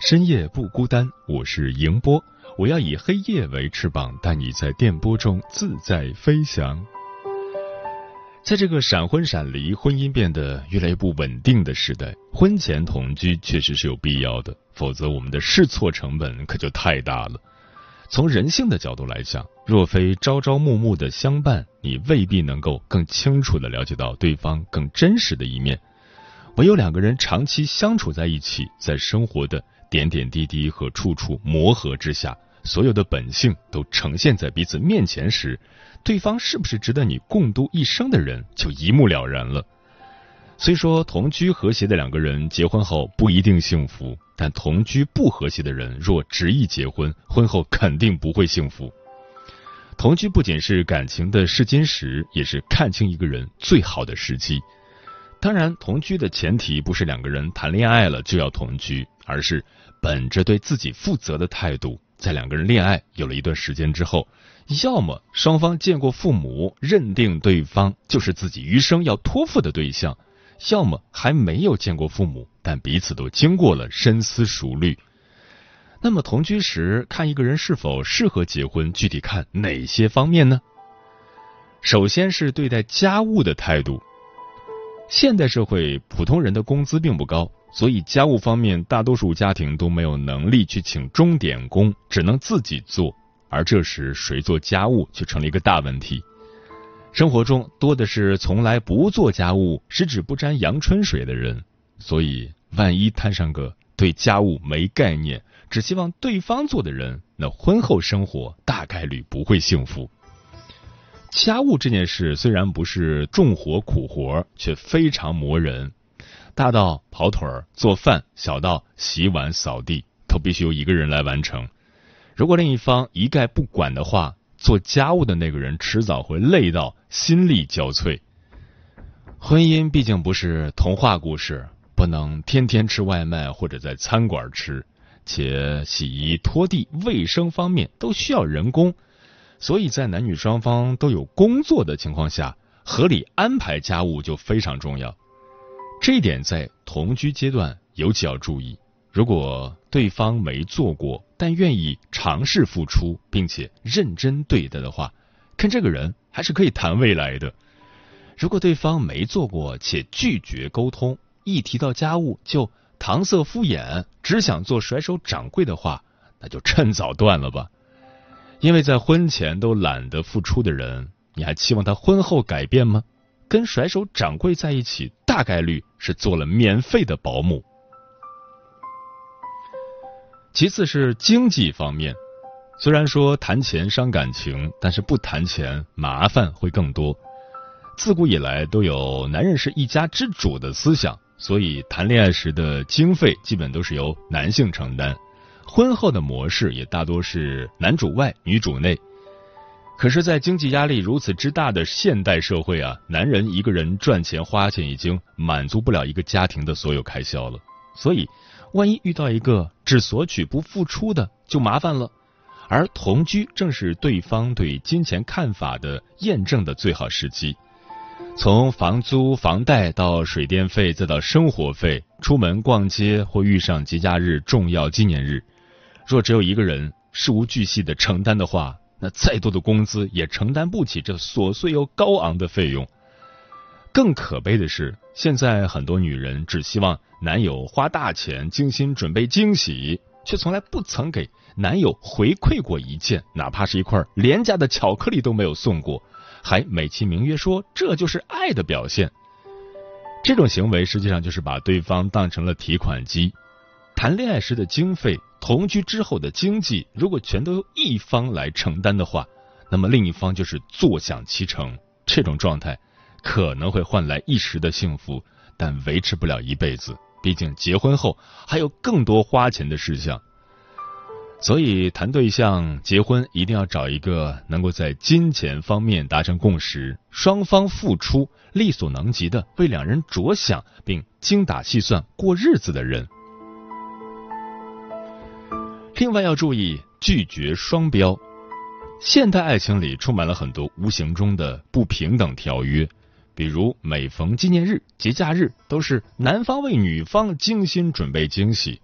深夜不孤单，我是迎波，我要以黑夜为翅膀，带你在电波中自在飞翔。在这个闪婚闪离、婚姻变得越来越不稳定的时代，婚前同居确实是有必要的，否则我们的试错成本可就太大了。从人性的角度来讲，若非朝朝暮暮的相伴，你未必能够更清楚的了解到对方更真实的一面。唯有两个人长期相处在一起，在生活的点点滴滴和处处磨合之下，所有的本性都呈现在彼此面前时，对方是不是值得你共度一生的人，就一目了然了。虽说同居和谐的两个人结婚后不一定幸福，但同居不和谐的人若执意结婚，婚后肯定不会幸福。同居不仅是感情的试金石，也是看清一个人最好的时机。当然，同居的前提不是两个人谈恋爱了就要同居，而是本着对自己负责的态度，在两个人恋爱有了一段时间之后，要么双方见过父母，认定对方就是自己余生要托付的对象。要么还没有见过父母，但彼此都经过了深思熟虑。那么同居时看一个人是否适合结婚，具体看哪些方面呢？首先是对待家务的态度。现代社会普通人的工资并不高，所以家务方面大多数家庭都没有能力去请钟点工，只能自己做。而这时谁做家务就成了一个大问题。生活中多的是从来不做家务、十指不沾阳春水的人，所以万一摊上个对家务没概念、只希望对方做的人，那婚后生活大概率不会幸福。家务这件事虽然不是重活苦活，却非常磨人。大到跑腿儿、做饭，小到洗碗、扫地，都必须由一个人来完成。如果另一方一概不管的话，做家务的那个人迟早会累到心力交瘁。婚姻毕竟不是童话故事，不能天天吃外卖或者在餐馆吃，且洗衣、拖地、卫生方面都需要人工，所以在男女双方都有工作的情况下，合理安排家务就非常重要。这一点在同居阶段尤其要注意。如果对方没做过，但愿意尝试付出，并且认真对待的话，看这个人还是可以谈未来的。如果对方没做过且拒绝沟通，一提到家务就搪塞敷衍，只想做甩手掌柜的话，那就趁早断了吧。因为在婚前都懒得付出的人，你还期望他婚后改变吗？跟甩手掌柜在一起，大概率是做了免费的保姆。其次是经济方面，虽然说谈钱伤感情，但是不谈钱麻烦会更多。自古以来都有男人是一家之主的思想，所以谈恋爱时的经费基本都是由男性承担。婚后的模式也大多是男主外女主内。可是，在经济压力如此之大的现代社会啊，男人一个人赚钱花钱已经满足不了一个家庭的所有开销了，所以。万一遇到一个只索取不付出的，就麻烦了。而同居正是对方对金钱看法的验证的最好时机。从房租、房贷到水电费，再到生活费，出门逛街或遇上节假日、重要纪念日，若只有一个人事无巨细的承担的话，那再多的工资也承担不起这琐碎又高昂的费用。更可悲的是，现在很多女人只希望男友花大钱、精心准备惊喜，却从来不曾给男友回馈过一件，哪怕是一块廉价的巧克力都没有送过，还美其名曰说这就是爱的表现。这种行为实际上就是把对方当成了提款机。谈恋爱时的经费，同居之后的经济，如果全都由一方来承担的话，那么另一方就是坐享其成。这种状态可能会换来一时的幸福，但维持不了一辈子。毕竟结婚后还有更多花钱的事项，所以谈对象、结婚一定要找一个能够在金钱方面达成共识，双方付出力所能及的，为两人着想，并精打细算过日子的人。另外要注意拒绝双标，现代爱情里充满了很多无形中的不平等条约。比如每逢纪念日、节假日，都是男方为女方精心准备惊喜。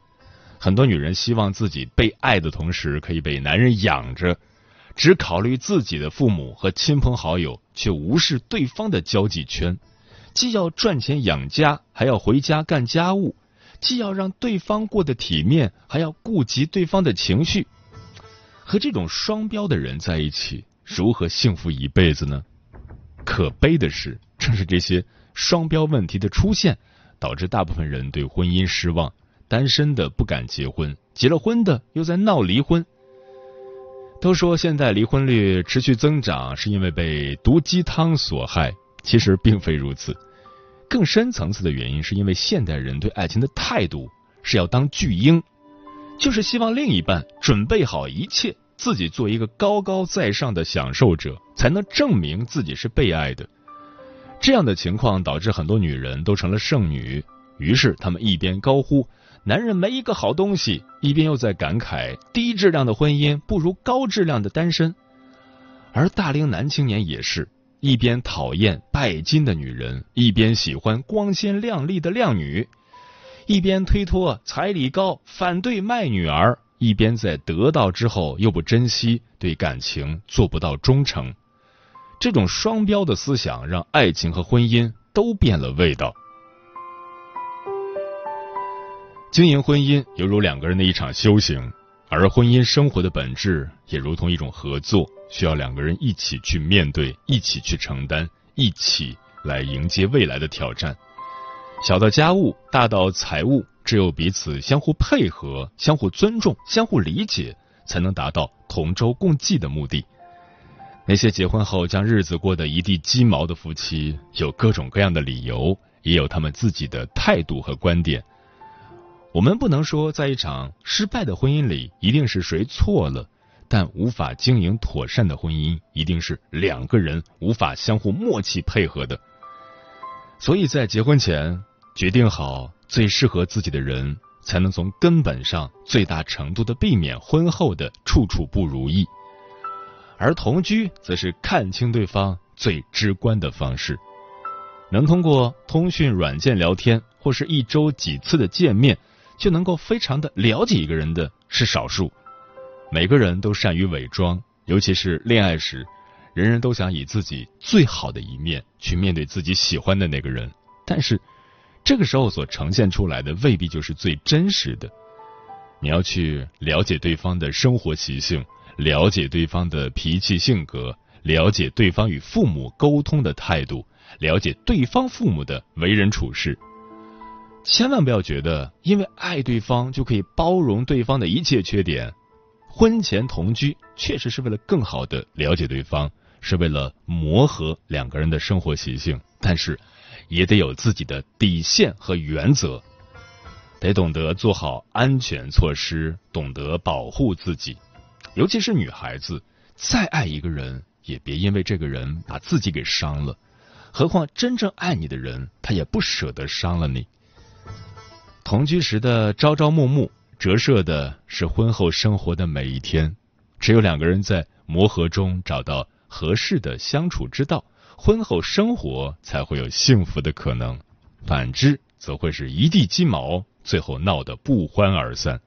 很多女人希望自己被爱的同时，可以被男人养着，只考虑自己的父母和亲朋好友，却无视对方的交际圈。既要赚钱养家，还要回家干家务；既要让对方过得体面，还要顾及对方的情绪。和这种双标的人在一起，如何幸福一辈子呢？可悲的是。正是这些双标问题的出现，导致大部分人对婚姻失望，单身的不敢结婚，结了婚的又在闹离婚。都说现在离婚率持续增长，是因为被毒鸡汤所害，其实并非如此。更深层次的原因，是因为现代人对爱情的态度是要当巨婴，就是希望另一半准备好一切，自己做一个高高在上的享受者，才能证明自己是被爱的。这样的情况导致很多女人都成了剩女，于是她们一边高呼“男人没一个好东西”，一边又在感慨“低质量的婚姻不如高质量的单身”。而大龄男青年也是一边讨厌拜金的女人，一边喜欢光鲜亮丽的靓女；一边推脱彩礼高，反对卖女儿；一边在得到之后又不珍惜，对感情做不到忠诚。这种双标的思想让爱情和婚姻都变了味道。经营婚姻犹如两个人的一场修行，而婚姻生活的本质也如同一种合作，需要两个人一起去面对，一起去承担，一起来迎接未来的挑战。小到家务，大到财务，只有彼此相互配合、相互尊重、相互理解，才能达到同舟共济的目的。那些结婚后将日子过得一地鸡毛的夫妻，有各种各样的理由，也有他们自己的态度和观点。我们不能说在一场失败的婚姻里一定是谁错了，但无法经营妥善的婚姻一定是两个人无法相互默契配合的。所以在结婚前决定好最适合自己的人，才能从根本上最大程度的避免婚后的处处不如意。而同居则是看清对方最直观的方式，能通过通讯软件聊天或是一周几次的见面，就能够非常的了解一个人的是少数。每个人都善于伪装，尤其是恋爱时，人人都想以自己最好的一面去面对自己喜欢的那个人，但是这个时候所呈现出来的未必就是最真实的。你要去了解对方的生活习性。了解对方的脾气性格，了解对方与父母沟通的态度，了解对方父母的为人处事。千万不要觉得因为爱对方就可以包容对方的一切缺点。婚前同居确实是为了更好的了解对方，是为了磨合两个人的生活习性，但是也得有自己的底线和原则，得懂得做好安全措施，懂得保护自己。尤其是女孩子，再爱一个人，也别因为这个人把自己给伤了。何况真正爱你的人，他也不舍得伤了你。同居时的朝朝暮暮，折射的是婚后生活的每一天。只有两个人在磨合中找到合适的相处之道，婚后生活才会有幸福的可能。反之，则会是一地鸡毛，最后闹得不欢而散。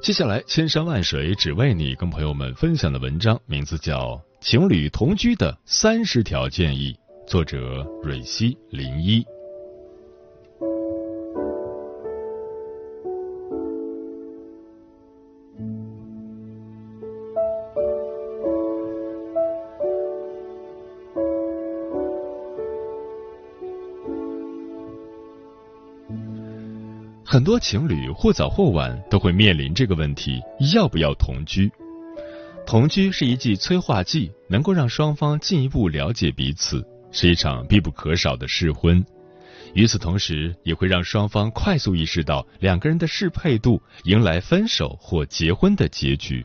接下来，千山万水只为你，跟朋友们分享的文章名字叫《情侣同居的三十条建议》，作者蕊希林一。很多情侣或早或晚都会面临这个问题：要不要同居？同居是一剂催化剂，能够让双方进一步了解彼此，是一场必不可少的试婚。与此同时，也会让双方快速意识到两个人的适配度，迎来分手或结婚的结局。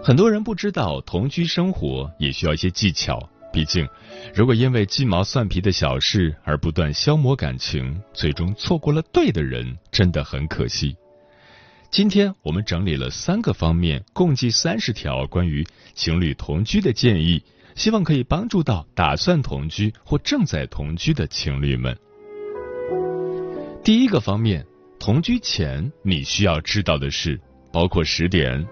很多人不知道，同居生活也需要一些技巧。毕竟，如果因为鸡毛蒜皮的小事而不断消磨感情，最终错过了对的人，真的很可惜。今天我们整理了三个方面，共计三十条关于情侣同居的建议，希望可以帮助到打算同居或正在同居的情侣们。第一个方面，同居前你需要知道的事包括十点：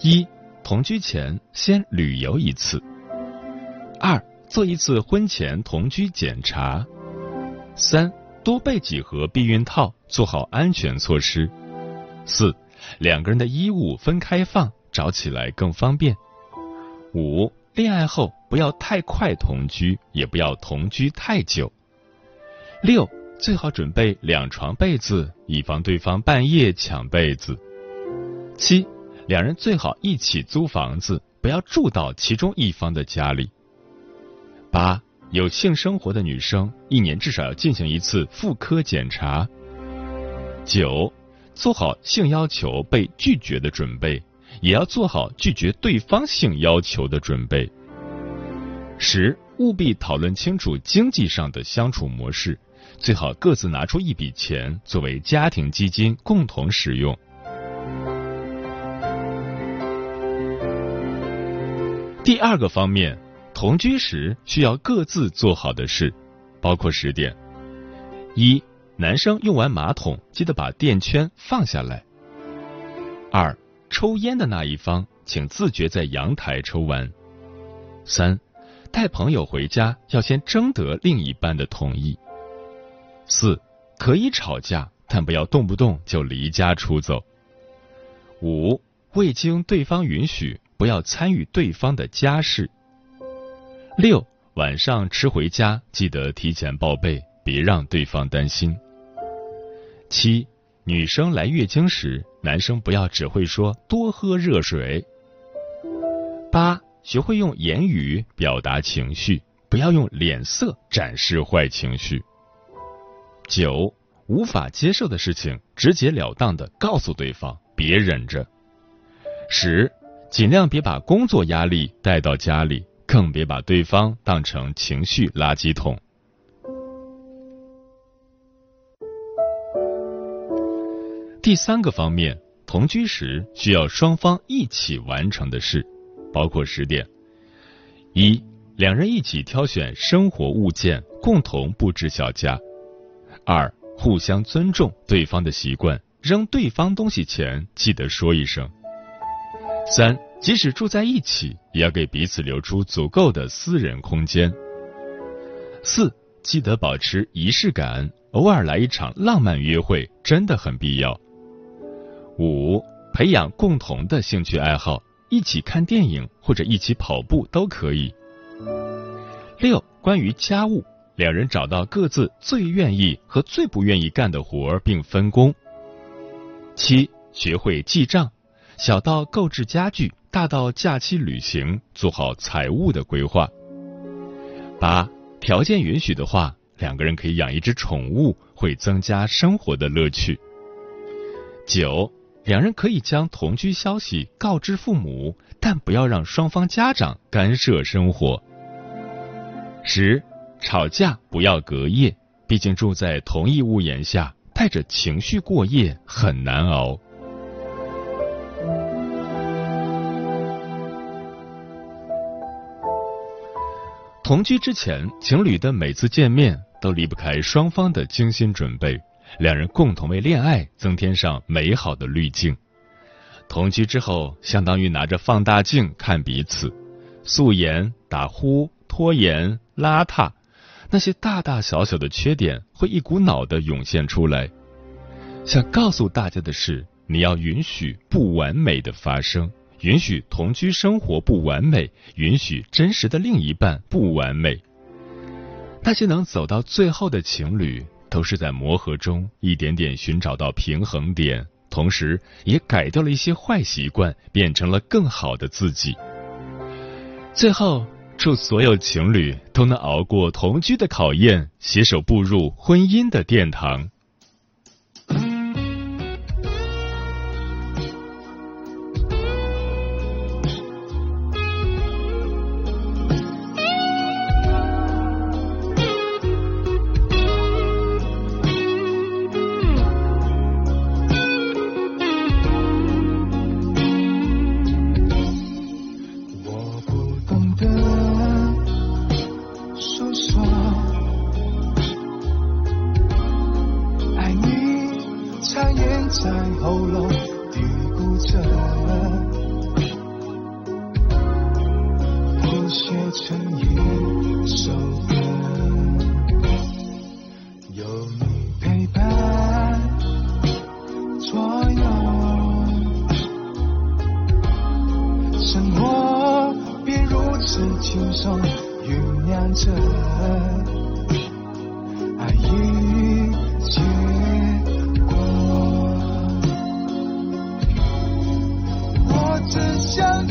一、同居前先旅游一次。二、做一次婚前同居检查。三、多备几盒避孕套，做好安全措施。四、两个人的衣物分开放，找起来更方便。五、恋爱后不要太快同居，也不要同居太久。六、最好准备两床被子，以防对方半夜抢被子。七、两人最好一起租房子，不要住到其中一方的家里。八有性生活的女生，一年至少要进行一次妇科检查。九做好性要求被拒绝的准备，也要做好拒绝对方性要求的准备。十务必讨论清楚经济上的相处模式，最好各自拿出一笔钱作为家庭基金共同使用。第二个方面。同居时需要各自做好的事，包括十点：一、男生用完马桶记得把垫圈放下来；二、抽烟的那一方请自觉在阳台抽完；三、带朋友回家要先征得另一半的同意；四、可以吵架，但不要动不动就离家出走；五、未经对方允许，不要参与对方的家事。六晚上吃回家记得提前报备，别让对方担心。七女生来月经时，男生不要只会说多喝热水。八学会用言语表达情绪，不要用脸色展示坏情绪。九无法接受的事情，直截了当的告诉对方，别忍着。十尽量别把工作压力带到家里。更别把对方当成情绪垃圾桶。第三个方面，同居时需要双方一起完成的事，包括十点：一、两人一起挑选生活物件，共同布置小家；二、互相尊重对方的习惯，扔对方东西前记得说一声；三。即使住在一起，也要给彼此留出足够的私人空间。四，记得保持仪式感，偶尔来一场浪漫约会真的很必要。五，培养共同的兴趣爱好，一起看电影或者一起跑步都可以。六，关于家务，两人找到各自最愿意和最不愿意干的活儿并分工。七，学会记账，小到购置家具。大到假期旅行，做好财务的规划。八，条件允许的话，两个人可以养一只宠物，会增加生活的乐趣。九，两人可以将同居消息告知父母，但不要让双方家长干涉生活。十，吵架不要隔夜，毕竟住在同一屋檐下，带着情绪过夜很难熬。同居之前，情侣的每次见面都离不开双方的精心准备，两人共同为恋爱增添上美好的滤镜。同居之后，相当于拿着放大镜看彼此，素颜、打呼、拖延、邋遢，那些大大小小的缺点会一股脑的涌现出来。想告诉大家的是，你要允许不完美的发生。允许同居生活不完美，允许真实的另一半不完美。那些能走到最后的情侣，都是在磨合中一点点寻找到平衡点，同时也改掉了一些坏习惯，变成了更好的自己。最后，祝所有情侣都能熬过同居的考验，携手步入婚姻的殿堂。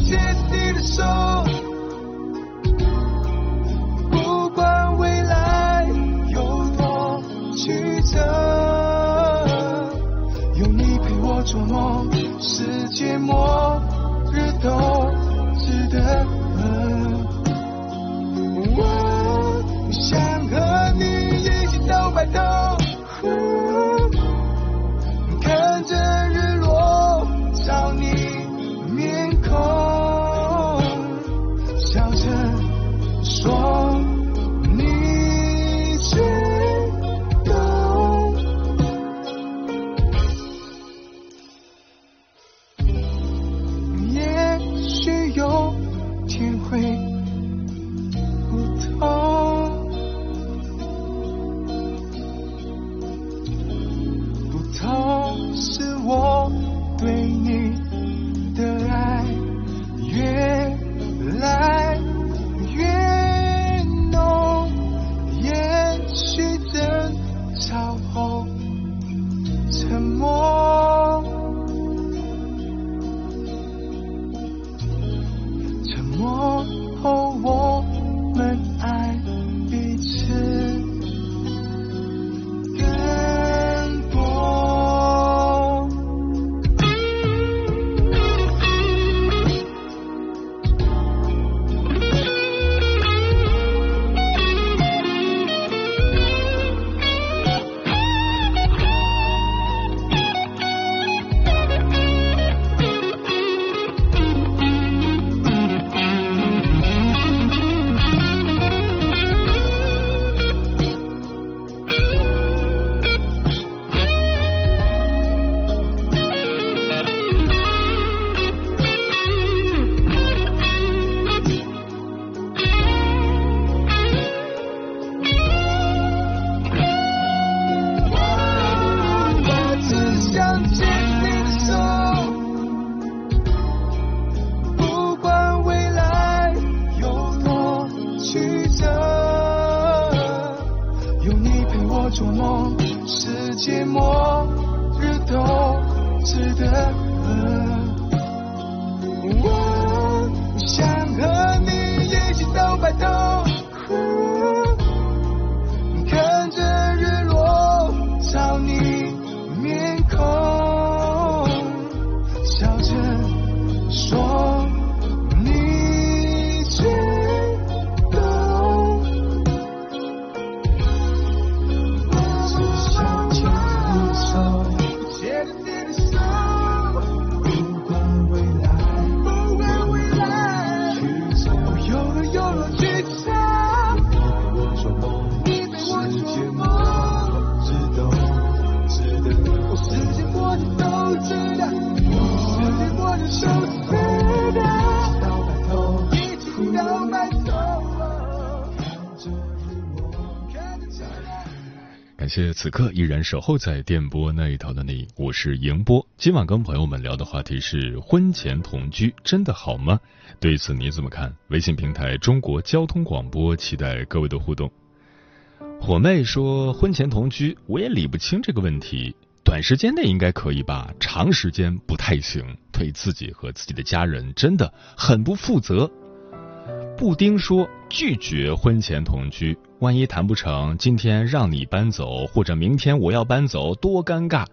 牵你的手不管未来有多曲折有你陪我做梦世界末日都值得。对你此刻依然守候在电波那一头的你，我是迎波。今晚跟朋友们聊的话题是婚前同居真的好吗？对此你怎么看？微信平台中国交通广播期待各位的互动。火妹说，婚前同居我也理不清这个问题，短时间内应该可以吧，长时间不太行，对自己和自己的家人真的很不负责。布丁说，拒绝婚前同居，万一谈不成，今天让你搬走，或者明天我要搬走，多尴尬，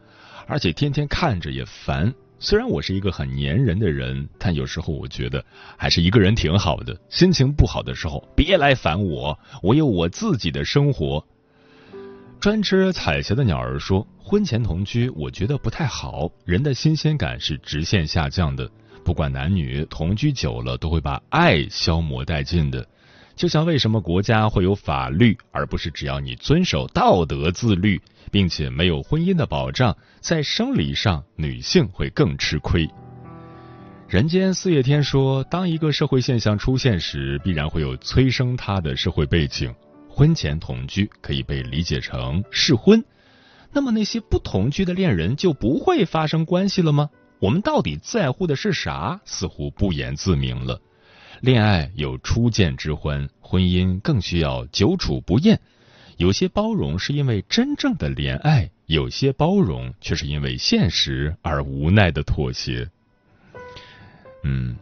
而且天天看着也烦。虽然我是一个很粘人的人，但有时候我觉得还是一个人挺好的。心情不好的时候，别来烦我，我有我自己的生活。专吃彩霞的鸟儿说，婚前同居我觉得不太好，人的新鲜感是直线下降的。不管男女，同居久了都会把爱消磨殆尽的。就像为什么国家会有法律，而不是只要你遵守道德自律。并且没有婚姻的保障，在生理上女性会更吃亏。人间四月天说，当一个社会现象出现时，必然会有催生它的社会背景。婚前同居可以被理解成试婚，那么那些不同居的恋人就不会发生关系了吗？我们到底在乎的是啥？似乎不言自明了。恋爱有初见之欢，婚姻更需要久处不厌。有些包容是因为真正的怜爱，有些包容却是因为现实而无奈的妥协。嗯，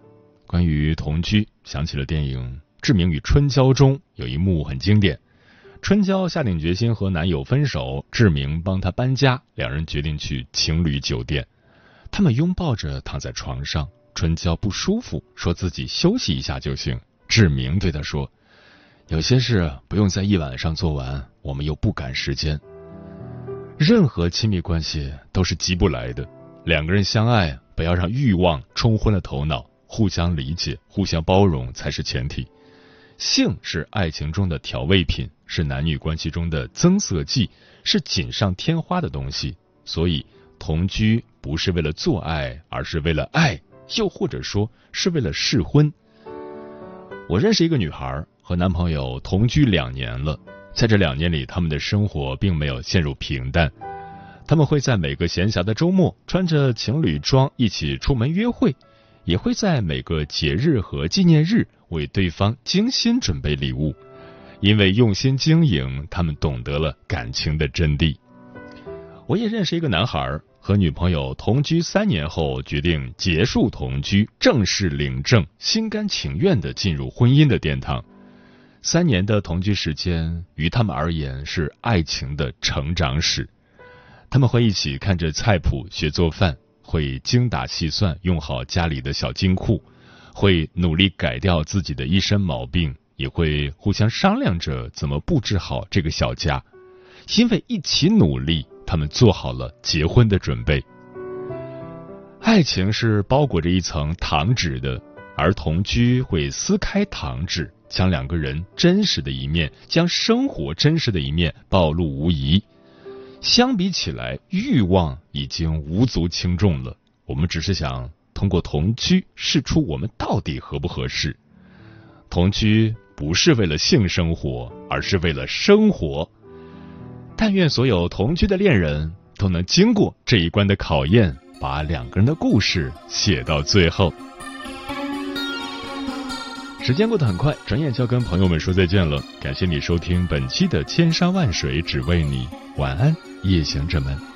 关于同居，想起了电影《志明与春娇》中有一幕很经典：春娇下定决心和男友分手，志明帮她搬家，两人决定去情侣酒店。他们拥抱着躺在床上，春娇不舒服，说自己休息一下就行。志明对她说。有些事不用在一晚上做完，我们又不赶时间。任何亲密关系都是急不来的，两个人相爱，不要让欲望冲昏了头脑，互相理解、互相包容才是前提。性是爱情中的调味品，是男女关系中的增色剂，是锦上添花的东西。所以，同居不是为了做爱，而是为了爱，又或者说是为了试婚。我认识一个女孩。和男朋友同居两年了，在这两年里，他们的生活并没有陷入平淡。他们会在每个闲暇的周末穿着情侣装一起出门约会，也会在每个节日和纪念日为对方精心准备礼物。因为用心经营，他们懂得了感情的真谛。我也认识一个男孩，和女朋友同居三年后，决定结束同居，正式领证，心甘情愿的进入婚姻的殿堂。三年的同居时间，于他们而言是爱情的成长史。他们会一起看着菜谱学做饭，会精打细算用好家里的小金库，会努力改掉自己的一身毛病，也会互相商量着怎么布置好这个小家。因为一起努力，他们做好了结婚的准备。爱情是包裹着一层糖纸的，而同居会撕开糖纸。将两个人真实的一面，将生活真实的一面暴露无遗。相比起来，欲望已经无足轻重了。我们只是想通过同居试出我们到底合不合适。同居不是为了性生活，而是为了生活。但愿所有同居的恋人都能经过这一关的考验，把两个人的故事写到最后。时间过得很快，转眼就要跟朋友们说再见了。感谢你收听本期的《千山万水只为你》，晚安，夜行者们。